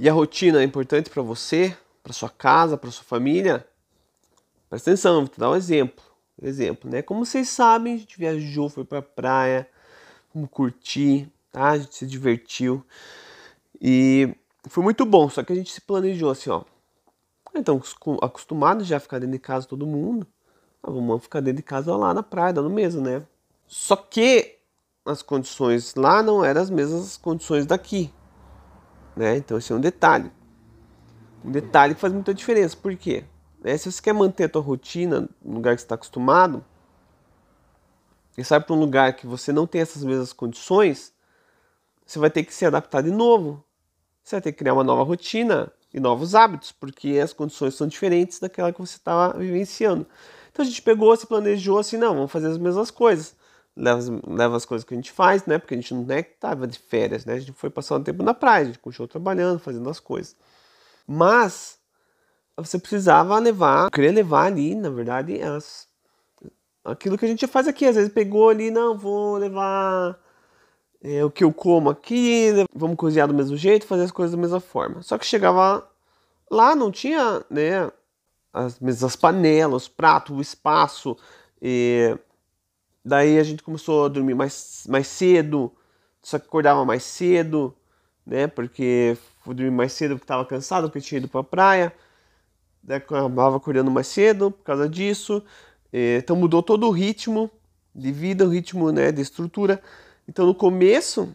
e a rotina é importante para você, para sua casa, para sua família, presta atenção, vou te dar um exemplo. Exemplo, né? Como vocês sabem, a gente viajou, foi pra praia, vamos curtir, tá? A gente se divertiu. E foi muito bom, só que a gente se planejou assim, ó. Então, acostumado já a ficar dentro de casa todo mundo, ah, vamos ficar dentro de casa lá na praia, dando mesmo, né? Só que as condições lá não eram as mesmas condições daqui, né? Então esse é um detalhe. Um detalhe que faz muita diferença. Por quê? Né? Se você quer manter a tua rotina no lugar que você está acostumado, e sai para um lugar que você não tem essas mesmas condições, você vai ter que se adaptar de novo. Você vai ter que criar uma nova rotina e novos hábitos, porque as condições são diferentes daquela que você estava vivenciando. Então a gente pegou, se planejou assim, não, vamos fazer as mesmas coisas. Leva, leva as coisas que a gente faz, né? Porque a gente não é que estava de férias, né? A gente foi passar um tempo na praia, a gente continuou trabalhando, fazendo as coisas. Mas você precisava levar, queria levar ali, na verdade, elas, aquilo que a gente faz aqui. Às vezes pegou ali, não, vou levar é, o que eu como aqui, vamos cozinhar do mesmo jeito, fazer as coisas da mesma forma. Só que chegava lá, não tinha, né, as mesmas panelas, prato, o espaço. E daí a gente começou a dormir mais, mais cedo, só que acordava mais cedo, né, porque fui dormir mais cedo porque estava cansado, porque tinha ido para a praia. Daí acabava acordando mais cedo por causa disso. Então mudou todo o ritmo de vida, o ritmo né, de estrutura. Então no começo,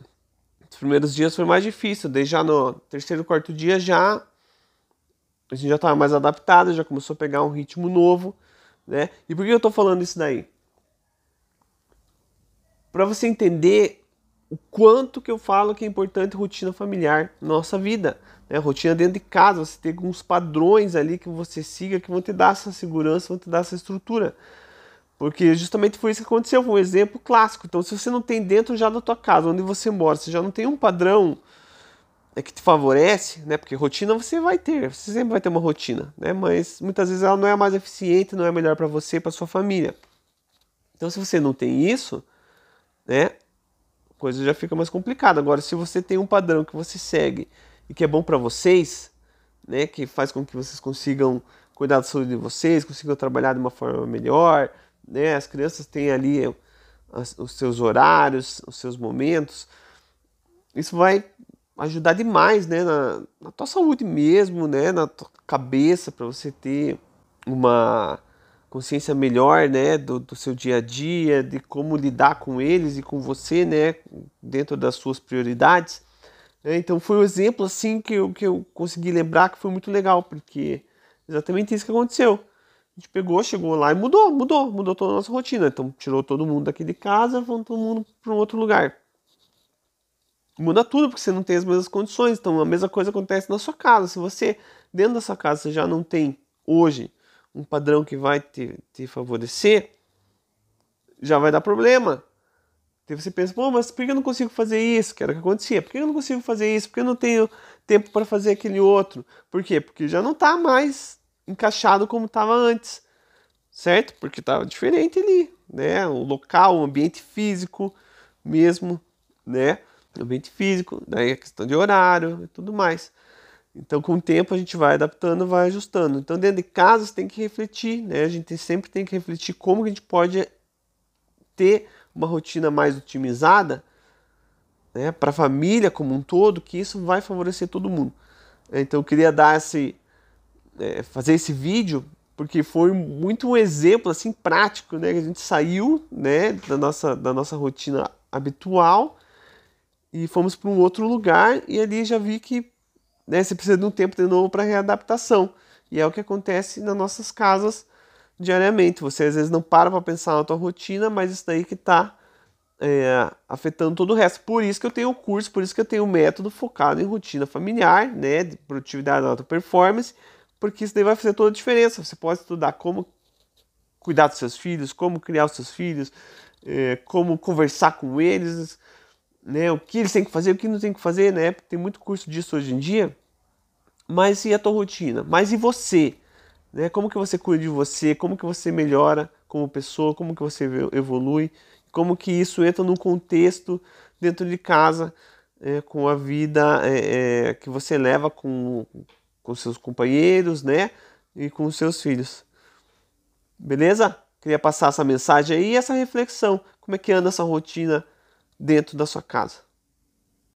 os primeiros dias foi mais difícil. Daí já no terceiro, quarto dia já a gente já estava mais adaptado, já começou a pegar um ritmo novo, né? E por que eu estou falando isso daí? Para você entender o quanto que eu falo que é importante rotina familiar na nossa vida. Né? Rotina dentro de casa, você tem alguns padrões ali que você siga que vão te dar essa segurança, vão te dar essa estrutura. Porque justamente foi isso que aconteceu, foi um exemplo clássico. Então, se você não tem dentro já da tua casa, onde você mora, você já não tem um padrão é que te favorece, né? Porque rotina você vai ter, você sempre vai ter uma rotina, né? Mas muitas vezes ela não é mais eficiente, não é melhor para você, para sua família. Então, se você não tem isso, né? A coisa já fica mais complicada. Agora, se você tem um padrão que você segue e que é bom para vocês, né? Que faz com que vocês consigam cuidar da saúde de vocês, consigam trabalhar de uma forma melhor, né? As crianças têm ali os seus horários, os seus momentos. Isso vai ajudar demais, né, na, na tua saúde mesmo, né, na tua cabeça, para você ter uma consciência melhor, né, do, do, seu dia a dia, de como lidar com eles e com você, né, dentro das suas prioridades. É, então foi um exemplo assim que eu, que eu consegui lembrar que foi muito legal, porque exatamente isso que aconteceu. A gente pegou, chegou lá e mudou, mudou, mudou toda a nossa rotina. Então tirou todo mundo daqui de casa, vamos todo mundo para um outro lugar muda tudo porque você não tem as mesmas condições. Então a mesma coisa acontece na sua casa. Se você, dentro da sua casa, já não tem hoje um padrão que vai te, te favorecer, já vai dar problema. Então você pensa, pô, mas por que eu não consigo fazer isso? Que era o que acontecia. Por que eu não consigo fazer isso? Por que eu não tenho tempo para fazer aquele outro? Por quê? Porque já não está mais encaixado como estava antes, certo? Porque estava diferente ali, né? O local, o ambiente físico mesmo, né? ambiente físico, daí a questão de horário e tudo mais. Então, com o tempo, a gente vai adaptando, vai ajustando. Então, dentro de casa, você tem que refletir, né? A gente sempre tem que refletir como a gente pode ter uma rotina mais otimizada né, para a família como um todo, que isso vai favorecer todo mundo. Então, eu queria dar esse, é, fazer esse vídeo porque foi muito um exemplo assim prático, né? Que a gente saiu, né, da nossa, da nossa rotina habitual e fomos para um outro lugar e ali já vi que né, você precisa de um tempo de novo para readaptação. E é o que acontece nas nossas casas diariamente. Você às vezes não para para pensar na tua rotina, mas isso daí que está é, afetando todo o resto. Por isso que eu tenho o curso, por isso que eu tenho o método focado em rotina familiar, né, de produtividade alta performance, porque isso daí vai fazer toda a diferença. Você pode estudar como cuidar dos seus filhos, como criar os seus filhos, é, como conversar com eles, né? O que eles têm que fazer, o que não tem que fazer, né? Tem muito curso disso hoje em dia. Mas e a tua rotina? Mas e você? Né? Como que você cuida de você? Como que você melhora como pessoa? Como que você evolui? Como que isso entra num contexto dentro de casa, é, com a vida é, é, que você leva com, com seus companheiros, né? E com os seus filhos. Beleza? Queria passar essa mensagem aí e essa reflexão. Como é que anda essa rotina dentro da sua casa?